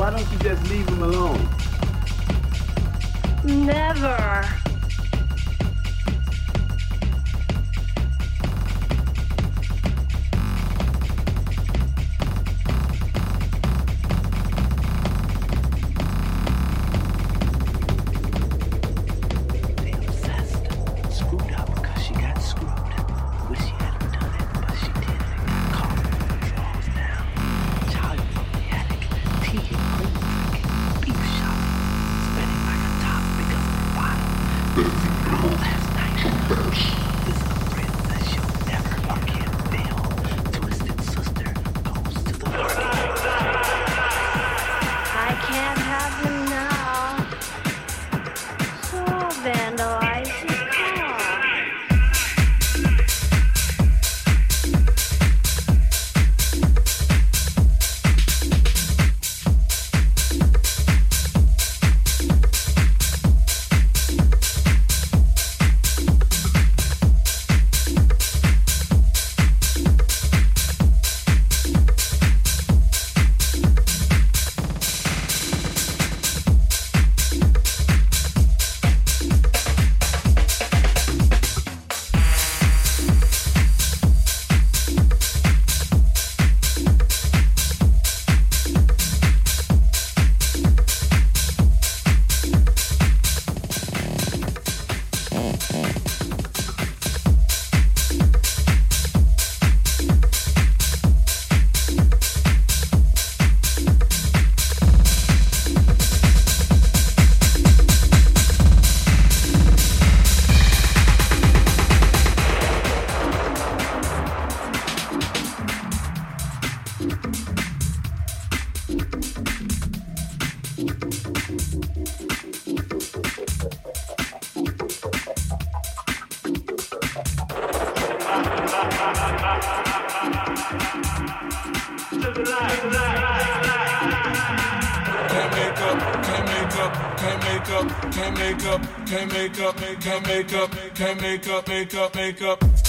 Why don't you just leave him alone? Never. make up, can make up, make up, make up, make up.